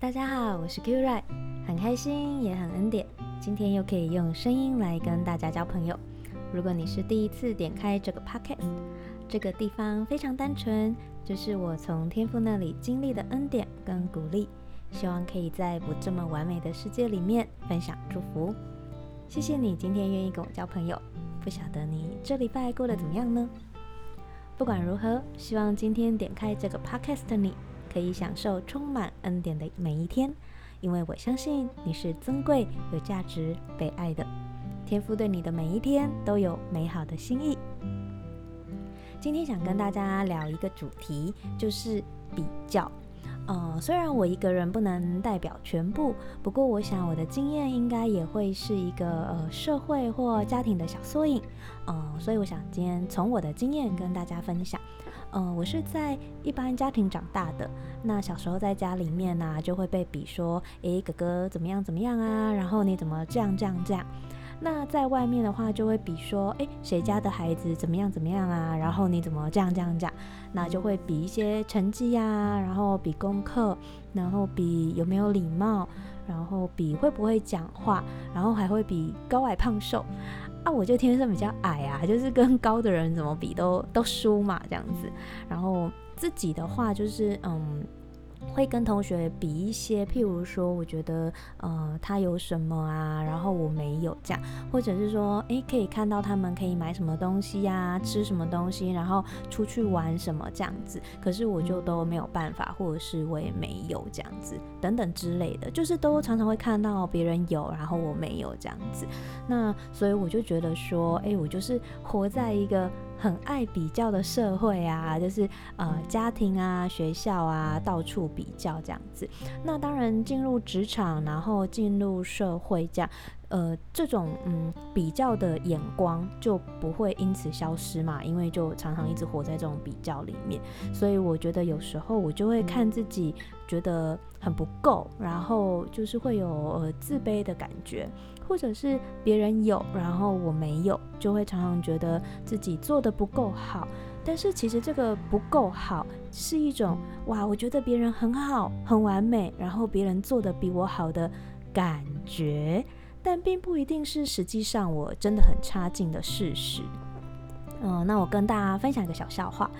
大家好，我是 Q Ray，很开心也很恩典，今天又可以用声音来跟大家交朋友。如果你是第一次点开这个 Podcast，这个地方非常单纯，就是我从天父那里经历的恩典跟鼓励，希望可以在不这么完美的世界里面分享祝福。谢谢你今天愿意跟我交朋友，不晓得你这礼拜过得怎么样呢？不管如何，希望今天点开这个 Podcast 的你。可以享受充满恩典的每一天，因为我相信你是尊贵、有价值、被爱的。天父对你的每一天都有美好的心意。今天想跟大家聊一个主题，就是比较。呃，虽然我一个人不能代表全部，不过我想我的经验应该也会是一个呃社会或家庭的小缩影。呃，所以我想今天从我的经验跟大家分享。呃，我是在一般家庭长大的。那小时候在家里面呢、就会被比说，诶，哥哥怎么样怎么样啊？然后你怎么这样这样这样？那在外面的话，就会比说，诶，谁家的孩子怎么样怎么样啊？然后你怎么这样这样这样？那就会比一些成绩呀、然后比功课，然后比有没有礼貌，然后比会不会讲话，然后还会比高矮胖瘦。啊，我就天生比较矮啊，就是跟高的人怎么比都都输嘛，这样子。然后自己的话就是，嗯。会跟同学比一些，譬如说，我觉得，呃，他有什么啊，然后我没有这样，或者是说，诶，可以看到他们可以买什么东西呀、吃什么东西，然后出去玩什么这样子，可是我就都没有办法，或者是我也没有这样子，等等之类的，就是都常常会看到别人有，然后我没有这样子，那所以我就觉得说，诶，我就是活在一个。很爱比较的社会啊，就是呃家庭啊、学校啊，到处比较这样子。那当然进入职场，然后进入社会这样。呃，这种嗯比较的眼光就不会因此消失嘛，因为就常常一直活在这种比较里面，所以我觉得有时候我就会看自己觉得很不够，然后就是会有呃自卑的感觉，或者是别人有，然后我没有，就会常常觉得自己做得不够好。但是其实这个不够好是一种哇，我觉得别人很好，很完美，然后别人做得比我好的感觉。但并不一定是实际上我真的很差劲的事实。嗯，那我跟大家分享一个小笑话，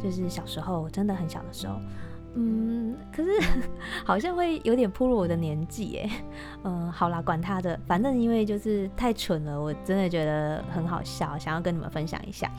就是小时候真的很小的时候，嗯，可是 好像会有点暴露我的年纪耶。嗯，好啦，管他的，反正因为就是太蠢了，我真的觉得很好笑，想要跟你们分享一下。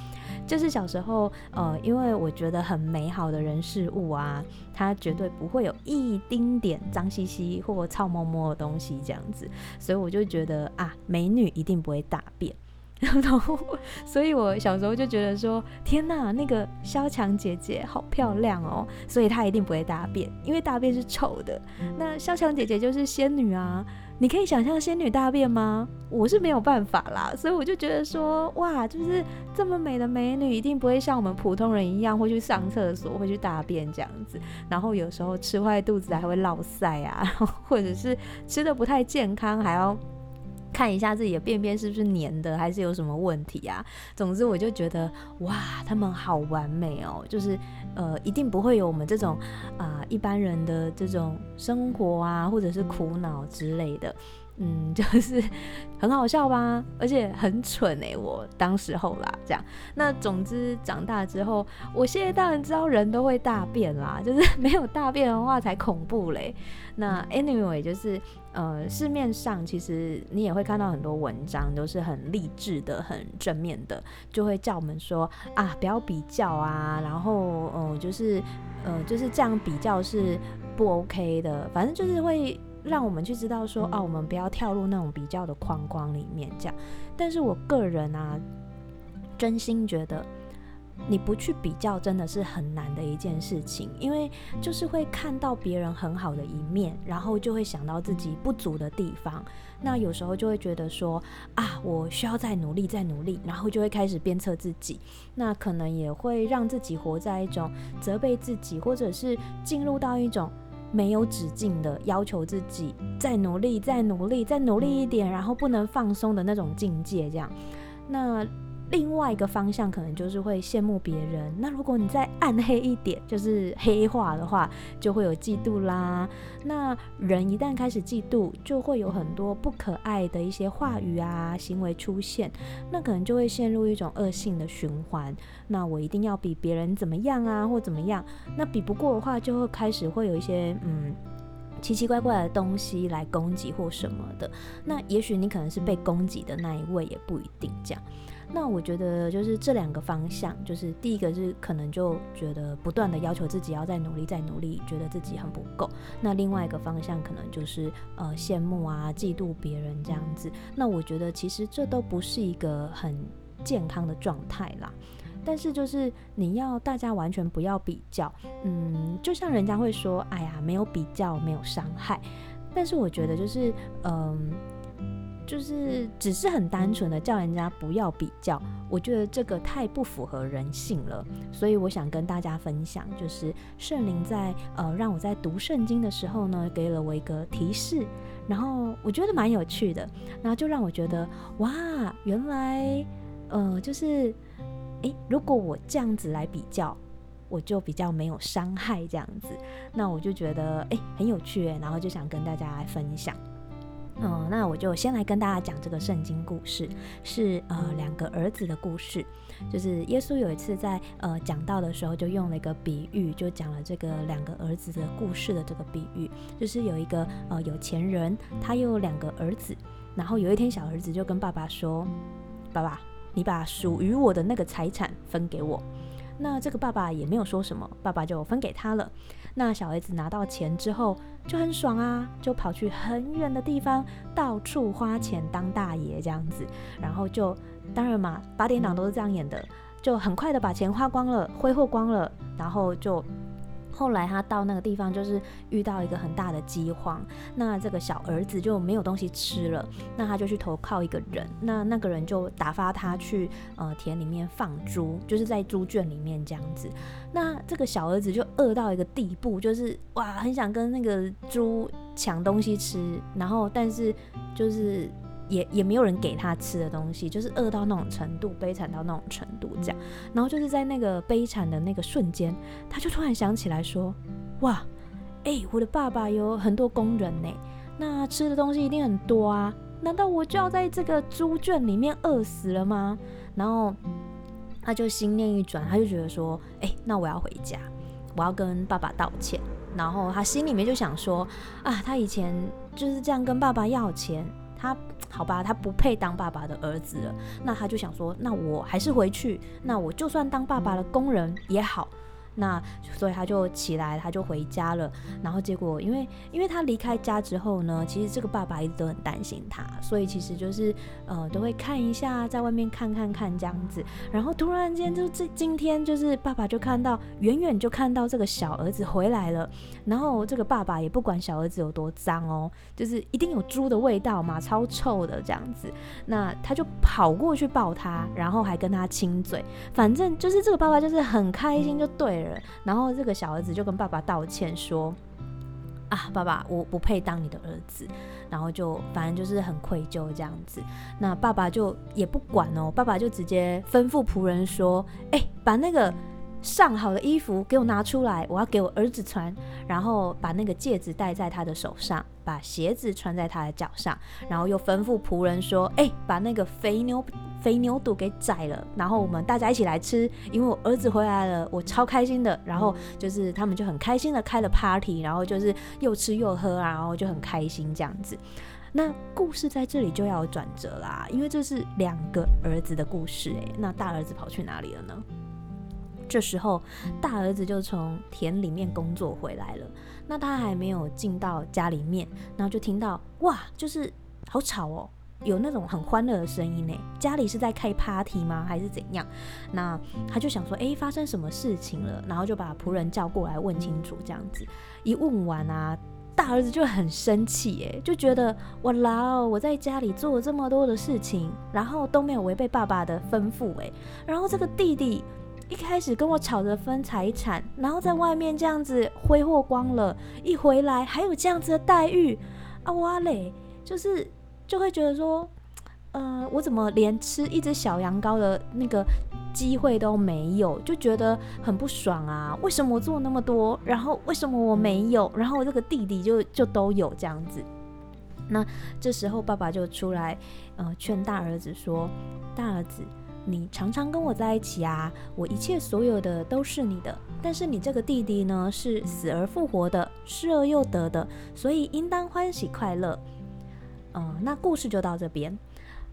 就是小时候，呃，因为我觉得很美好的人事物啊，它绝对不会有一丁点脏兮兮或臭摸摸的东西这样子，所以我就觉得啊，美女一定不会大便，然后，所以我小时候就觉得说，天哪，那个萧蔷姐姐好漂亮哦，所以她一定不会大便，因为大便是臭的。那萧蔷姐姐就是仙女啊。你可以想象仙女大便吗？我是没有办法啦，所以我就觉得说，哇，就是这么美的美女，一定不会像我们普通人一样会去上厕所，会去大便这样子。然后有时候吃坏肚子还会落塞啊，或者是吃的不太健康，还要看一下自己的便便是不是黏的，还是有什么问题啊。总之，我就觉得，哇，他们好完美哦，就是。呃，一定不会有我们这种啊、一般人的这种生活啊，或者是苦恼之类的，嗯，就是 很好笑吧，而且很蠢哎、欸，我当时候啦，这样。那总之长大之后，我现在当然知道人都会大便啦，就是没有大便的话才恐怖嘞。那 anyway 就是。呃，市面上其实你也会看到很多文章，都是很励志的、很正面的，就会叫我们说啊，不要比较啊，然后呃，就是呃，就是这样比较是不 OK 的，反正就是会让我们去知道说啊，我们不要跳入那种比较的框框里面这样。但是我个人啊，真心觉得。你不去比较，真的是很难的一件事情，因为就是会看到别人很好的一面，然后就会想到自己不足的地方。那有时候就会觉得说啊，我需要再努力，再努力，然后就会开始鞭策自己。那可能也会让自己活在一种责备自己，或者是进入到一种没有止境的要求自己再努力、再努力、再努力一点，然后不能放松的那种境界。这样，那。另外一个方向可能就是会羡慕别人。那如果你再暗黑一点，就是黑化的话，就会有嫉妒啦。那人一旦开始嫉妒，就会有很多不可爱的一些话语啊、行为出现，那可能就会陷入一种恶性的循环。那我一定要比别人怎么样啊，或怎么样？那比不过的话，就会开始会有一些嗯。奇奇怪怪的东西来攻击或什么的，那也许你可能是被攻击的那一位，也不一定这样。那我觉得就是这两个方向，就是第一个是可能就觉得不断的要求自己要再努力再努力，觉得自己很不够。那另外一个方向可能就是呃羡慕啊、嫉妒别人这样子。那我觉得其实这都不是一个很健康的状态啦。但是就是你要大家完全不要比较，嗯，就像人家会说，哎呀，没有比较没有伤害。但是我觉得就是，嗯，就是只是很单纯的叫人家不要比较，我觉得这个太不符合人性了。所以我想跟大家分享，就是圣灵在呃让我在读圣经的时候呢，给了我一个提示，然后我觉得蛮有趣的，然后就让我觉得哇，原来呃就是。诶，如果我这样子来比较，我就比较没有伤害这样子，那我就觉得诶很有趣，然后就想跟大家来分享。嗯，那我就先来跟大家讲这个圣经故事，是呃两个儿子的故事。就是耶稣有一次在呃讲到的时候，就用了一个比喻，就讲了这个两个儿子的故事的这个比喻，就是有一个呃有钱人，他有两个儿子，然后有一天小儿子就跟爸爸说：“爸爸。”你把属于我的那个财产分给我，那这个爸爸也没有说什么，爸爸就分给他了。那小儿子拿到钱之后就很爽啊，就跑去很远的地方到处花钱当大爷这样子，然后就当然嘛，八点档都是这样演的，就很快的把钱花光了，挥霍光了，然后就。后来他到那个地方，就是遇到一个很大的饥荒，那这个小儿子就没有东西吃了，那他就去投靠一个人，那那个人就打发他去呃田里面放猪，就是在猪圈里面这样子。那这个小儿子就饿到一个地步，就是哇，很想跟那个猪抢东西吃，然后但是就是。也也没有人给他吃的东西，就是饿到那种程度，悲惨到那种程度这样。然后就是在那个悲惨的那个瞬间，他就突然想起来说：“哇，哎，我的爸爸有很多工人呢，那吃的东西一定很多啊，难道我就要在这个猪圈里面饿死了吗？”然后他就心念一转，他就觉得说：“哎，那我要回家，我要跟爸爸道歉。”然后他心里面就想说：“啊，他以前就是这样跟爸爸要钱。”他好吧，他不配当爸爸的儿子了。那他就想说，那我还是回去。那我就算当爸爸的工人也好。那所以他就起来，他就回家了。然后结果，因为因为他离开家之后呢，其实这个爸爸一直都很担心他，所以其实就是呃都会看一下，在外面看看看这样子。然后突然间就这今天就是爸爸就看到远远就看到这个小儿子回来了。然后这个爸爸也不管小儿子有多脏哦，就是一定有猪的味道嘛，超臭的这样子。那他就跑过去抱他，然后还跟他亲嘴。反正就是这个爸爸就是很开心就对了。然后这个小儿子就跟爸爸道歉说：“啊，爸爸，我不配当你的儿子。”然后就反正就是很愧疚这样子。那爸爸就也不管哦，爸爸就直接吩咐仆人说：“哎，把那个上好的衣服给我拿出来，我要给我儿子穿。然后把那个戒指戴在他的手上，把鞋子穿在他的脚上。然后又吩咐仆人说：哎，把那个肥牛。”肥牛肚给宰了，然后我们大家一起来吃，因为我儿子回来了，我超开心的。然后就是他们就很开心的开了 party，然后就是又吃又喝啊，然后就很开心这样子。那故事在这里就要有转折啦，因为这是两个儿子的故事诶。那大儿子跑去哪里了呢？这时候大儿子就从田里面工作回来了，那他还没有进到家里面，然后就听到哇，就是好吵哦。有那种很欢乐的声音呢，家里是在开 party 吗？还是怎样？那他就想说，诶，发生什么事情了？然后就把仆人叫过来问清楚，这样子一问完啊，大儿子就很生气，诶，就觉得哇啦，我在家里做了这么多的事情，然后都没有违背爸爸的吩咐，诶，然后这个弟弟一开始跟我吵着分财产，然后在外面这样子挥霍光了，一回来还有这样子的待遇啊，哇嘞，就是。就会觉得说，呃，我怎么连吃一只小羊羔的那个机会都没有，就觉得很不爽啊！为什么我做那么多，然后为什么我没有，然后我这个弟弟就就都有这样子？那这时候爸爸就出来，呃，劝大儿子说：“大儿子，你常常跟我在一起啊，我一切所有的都是你的。但是你这个弟弟呢，是死而复活的，失而又得的，所以应当欢喜快乐。”嗯，那故事就到这边。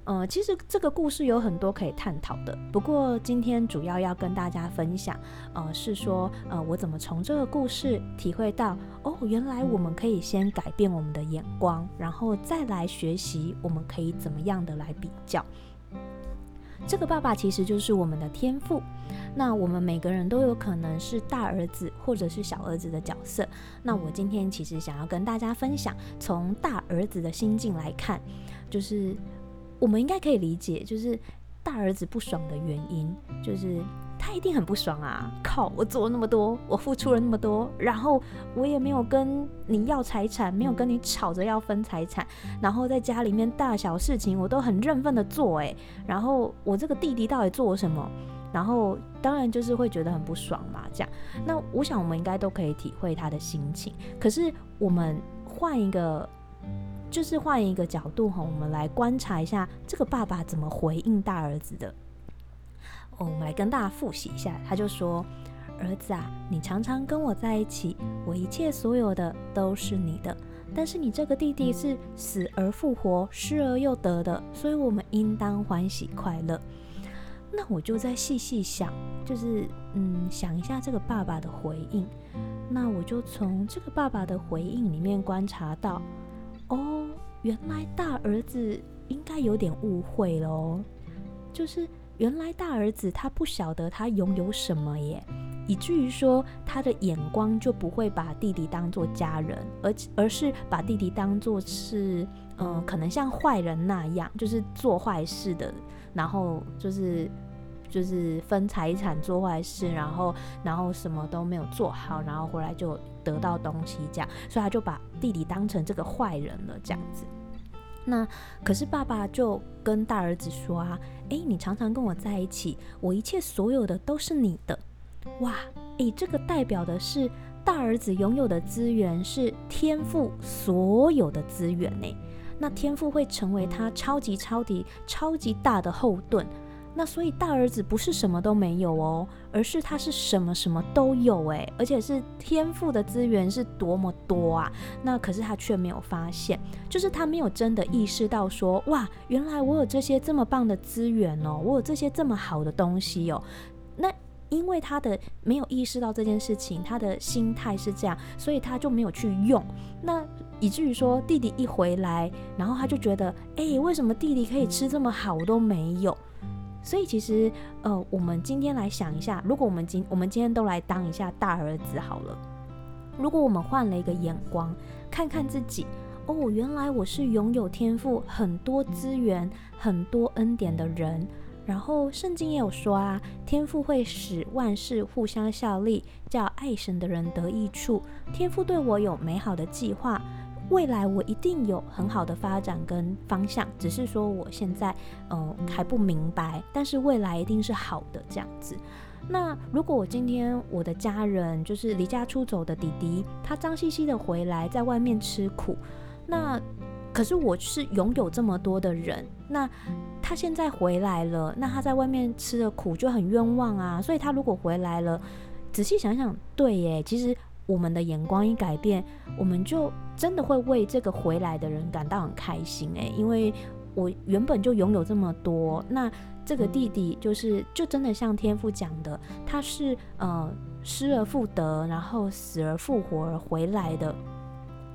呃，其实这个故事有很多可以探讨的，不过今天主要要跟大家分享，呃，是说，呃，我怎么从这个故事体会到，哦，原来我们可以先改变我们的眼光，然后再来学习，我们可以怎么样的来比较。这个爸爸其实就是我们的天赋，那我们每个人都有可能是大儿子或者是小儿子的角色。那我今天其实想要跟大家分享，从大儿子的心境来看，就是。我们应该可以理解，就是大儿子不爽的原因，就是他一定很不爽啊！靠，我做了那么多，我付出了那么多，然后我也没有跟你要财产，没有跟你吵着要分财产，然后在家里面大小事情我都很认份的做，诶，然后我这个弟弟到底做了什么？然后当然就是会觉得很不爽嘛，这样。那我想我们应该都可以体会他的心情。可是我们换一个。就是换一个角度哈，我们来观察一下这个爸爸怎么回应大儿子的。哦，我们来跟大家复习一下，他就说：“儿子啊，你常常跟我在一起，我一切所有的都是你的。但是你这个弟弟是死而复活，失而又得的，所以我们应当欢喜快乐。”那我就再细细想，就是嗯，想一下这个爸爸的回应。那我就从这个爸爸的回应里面观察到。哦，原来大儿子应该有点误会喽，就是原来大儿子他不晓得他拥有什么耶，以至于说他的眼光就不会把弟弟当做家人，而而是把弟弟当做是，嗯、可能像坏人那样，就是做坏事的，然后就是。就是分财产做坏事，然后然后什么都没有做好，然后回来就得到东西这样，所以他就把弟弟当成这个坏人了这样子。那可是爸爸就跟大儿子说啊，诶，你常常跟我在一起，我一切所有的都是你的。哇，诶，这个代表的是大儿子拥有的资源是天赋所有的资源呢。那天赋会成为他超级超级超级大的后盾。那所以大儿子不是什么都没有哦，而是他是什么什么都有诶，而且是天赋的资源是多么多啊！那可是他却没有发现，就是他没有真的意识到说，哇，原来我有这些这么棒的资源哦，我有这些这么好的东西哦。那因为他的没有意识到这件事情，他的心态是这样，所以他就没有去用。那以至于说弟弟一回来，然后他就觉得，诶，为什么弟弟可以吃这么好，我都没有？所以其实，呃，我们今天来想一下，如果我们今我们今天都来当一下大儿子好了。如果我们换了一个眼光，看看自己，哦，原来我是拥有天赋、很多资源、很多恩典的人。然后圣经也有说啊，天赋会使万事互相效力，叫爱神的人得益处。天赋对我有美好的计划。未来我一定有很好的发展跟方向，只是说我现在呃还不明白，但是未来一定是好的这样子。那如果我今天我的家人就是离家出走的弟弟，他脏兮兮的回来，在外面吃苦，那可是我是拥有这么多的人，那他现在回来了，那他在外面吃的苦就很冤枉啊。所以他如果回来了，仔细想想，对耶，其实。我们的眼光一改变，我们就真的会为这个回来的人感到很开心诶，因为我原本就拥有这么多，那这个弟弟就是就真的像天父讲的，他是呃失而复得，然后死而复活而回来的，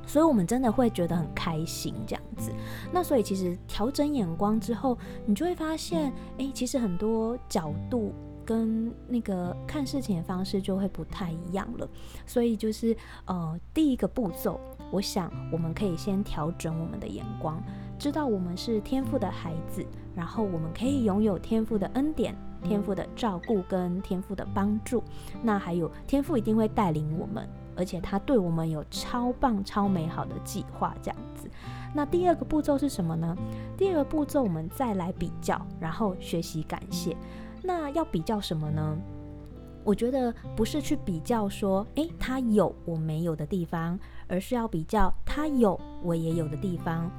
所以我们真的会觉得很开心这样子。那所以其实调整眼光之后，你就会发现，诶，其实很多角度。跟那个看事情的方式就会不太一样了，所以就是呃，第一个步骤，我想我们可以先调整我们的眼光，知道我们是天赋的孩子，然后我们可以拥有天赋的恩典、天赋的照顾跟天赋的帮助，那还有天赋一定会带领我们，而且他对我们有超棒、超美好的计划，这样子。那第二个步骤是什么呢？第二个步骤，我们再来比较，然后学习感谢。那要比较什么呢？我觉得不是去比较说，诶，他有我没有的地方，而是要比较他有我也有的地方。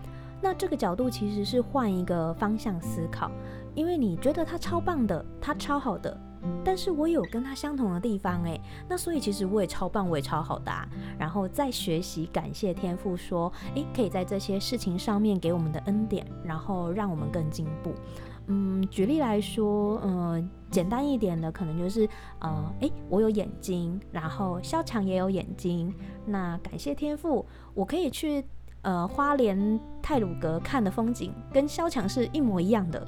那这个角度其实是换一个方向思考，因为你觉得他超棒的，他超好的。但是我有跟他相同的地方诶，那所以其实我也超棒，我也超好的啊。然后再学习感谢天赋，说，诶，可以在这些事情上面给我们的恩典，然后让我们更进步。嗯，举例来说，嗯、呃，简单一点的可能就是，呃，诶，我有眼睛，然后萧强也有眼睛，那感谢天赋，我可以去呃花莲太鲁阁看的风景跟萧强是一模一样的。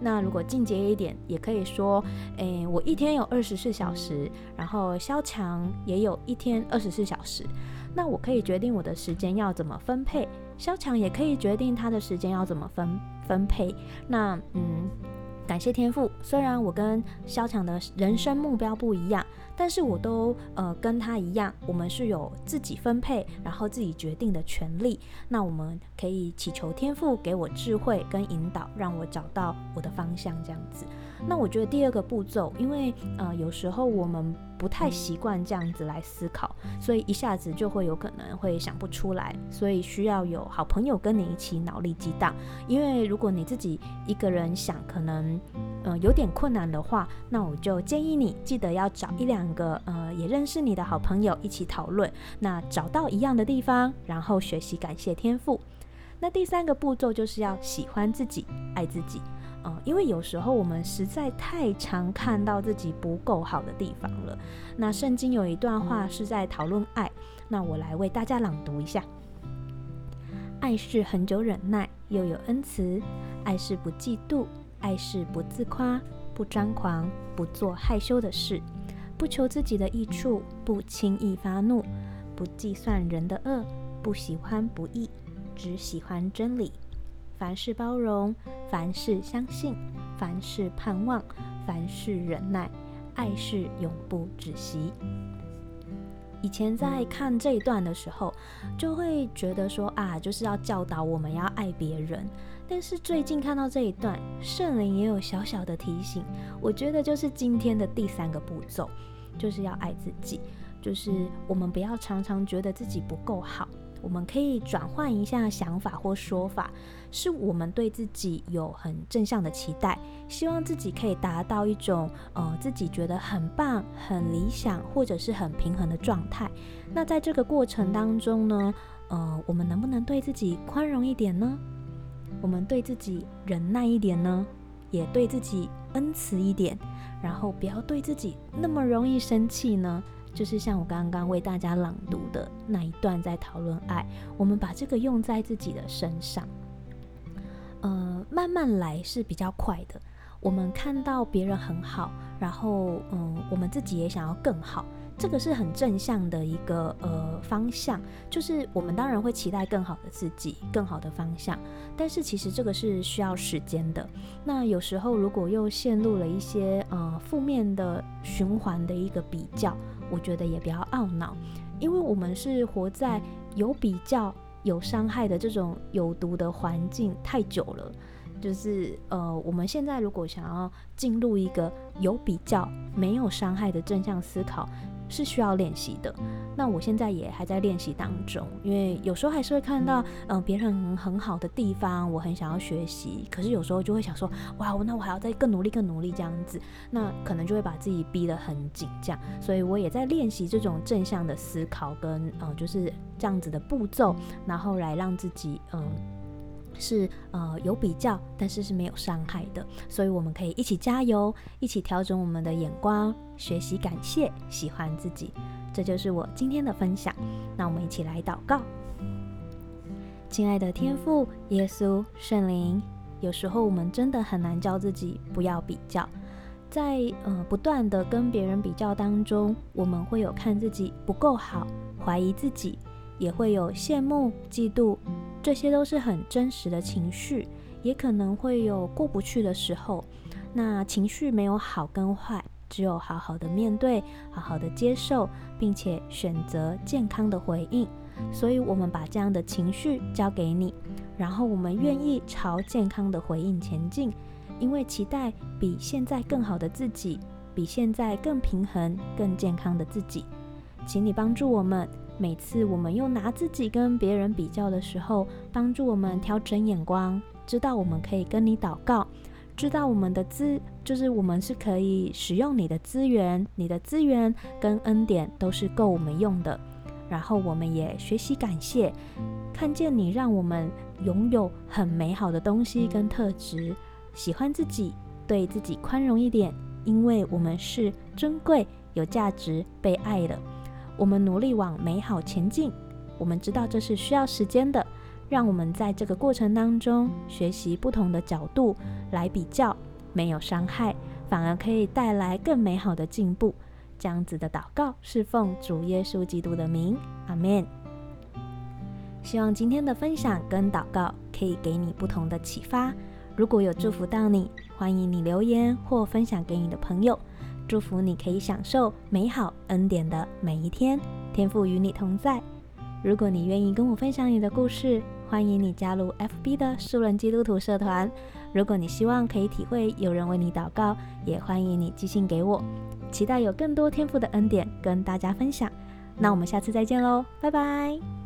那如果进阶一点，也可以说，诶，我一天有二十四小时，然后萧强也有一天二十四小时，那我可以决定我的时间要怎么分配，萧强也可以决定他的时间要怎么分分配。那嗯，感谢天赋，虽然我跟萧强的人生目标不一样。但是我都呃跟他一样，我们是有自己分配，然后自己决定的权利。那我们可以祈求天赋给我智慧跟引导，让我找到我的方向，这样子。那我觉得第二个步骤，因为呃有时候我们不太习惯这样子来思考，所以一下子就会有可能会想不出来，所以需要有好朋友跟你一起脑力激荡。因为如果你自己一个人想，可能呃有点困难的话，那我就建议你记得要找一两个呃也认识你的好朋友一起讨论，那找到一样的地方，然后学习感谢天赋。那第三个步骤就是要喜欢自己，爱自己。嗯，因为有时候我们实在太常看到自己不够好的地方了。那圣经有一段话是在讨论爱，那我来为大家朗读一下：爱是恒久忍耐，又有恩慈；爱是不嫉妒，爱是不自夸，不张狂，不做害羞的事，不求自己的益处，不轻易发怒，不计算人的恶，不喜欢不义，只喜欢真理。凡事包容，凡事相信，凡事盼望，凡事忍耐，爱是永不止息。以前在看这一段的时候，就会觉得说啊，就是要教导我们要爱别人。但是最近看到这一段，圣灵也有小小的提醒，我觉得就是今天的第三个步骤，就是要爱自己，就是我们不要常常觉得自己不够好。我们可以转换一下想法或说法，是我们对自己有很正向的期待，希望自己可以达到一种呃自己觉得很棒、很理想或者是很平衡的状态。那在这个过程当中呢，呃，我们能不能对自己宽容一点呢？我们对自己忍耐一点呢？也对自己恩慈一点，然后不要对自己那么容易生气呢？就是像我刚刚为大家朗读的那一段，在讨论爱，我们把这个用在自己的身上，呃，慢慢来是比较快的。我们看到别人很好，然后嗯，我们自己也想要更好。这个是很正向的一个呃方向，就是我们当然会期待更好的自己，更好的方向，但是其实这个是需要时间的。那有时候如果又陷入了一些呃负面的循环的一个比较，我觉得也比较懊恼，因为我们是活在有比较有伤害的这种有毒的环境太久了，就是呃我们现在如果想要进入一个有比较没有伤害的正向思考。是需要练习的，那我现在也还在练习当中，因为有时候还是会看到，嗯、别人很好的地方，我很想要学习，可是有时候就会想说，哇，那我还要再更努力、更努力这样子，那可能就会把自己逼得很紧，这样，所以我也在练习这种正向的思考跟，呃，就是这样子的步骤，然后来让自己，嗯、是呃有比较，但是是没有伤害的，所以我们可以一起加油，一起调整我们的眼光，学习感谢，喜欢自己。这就是我今天的分享。那我们一起来祷告。亲爱的天父耶稣圣灵，有时候我们真的很难教自己不要比较，在呃不断的跟别人比较当中，我们会有看自己不够好，怀疑自己，也会有羡慕、嫉妒。这些都是很真实的情绪，也可能会有过不去的时候。那情绪没有好跟坏，只有好好的面对，好好的接受，并且选择健康的回应。所以，我们把这样的情绪交给你，然后我们愿意朝健康的回应前进，因为期待比现在更好的自己，比现在更平衡、更健康的自己。请你帮助我们，每次我们又拿自己跟别人比较的时候，帮助我们调整眼光，知道我们可以跟你祷告，知道我们的资就是我们是可以使用你的资源，你的资源跟恩典都是够我们用的。然后我们也学习感谢，看见你让我们拥有很美好的东西跟特质，喜欢自己，对自己宽容一点，因为我们是尊贵、有价值、被爱的。我们努力往美好前进，我们知道这是需要时间的，让我们在这个过程当中学习不同的角度来比较，没有伤害，反而可以带来更美好的进步。这样子的祷告是奉主耶稣基督的名，阿门。希望今天的分享跟祷告可以给你不同的启发。如果有祝福到你，欢迎你留言或分享给你的朋友。祝福你可以享受美好恩典的每一天，天赋与你同在。如果你愿意跟我分享你的故事，欢迎你加入 FB 的素人基督徒社团。如果你希望可以体会有人为你祷告，也欢迎你寄信给我。期待有更多天赋的恩典跟大家分享，那我们下次再见喽，拜拜。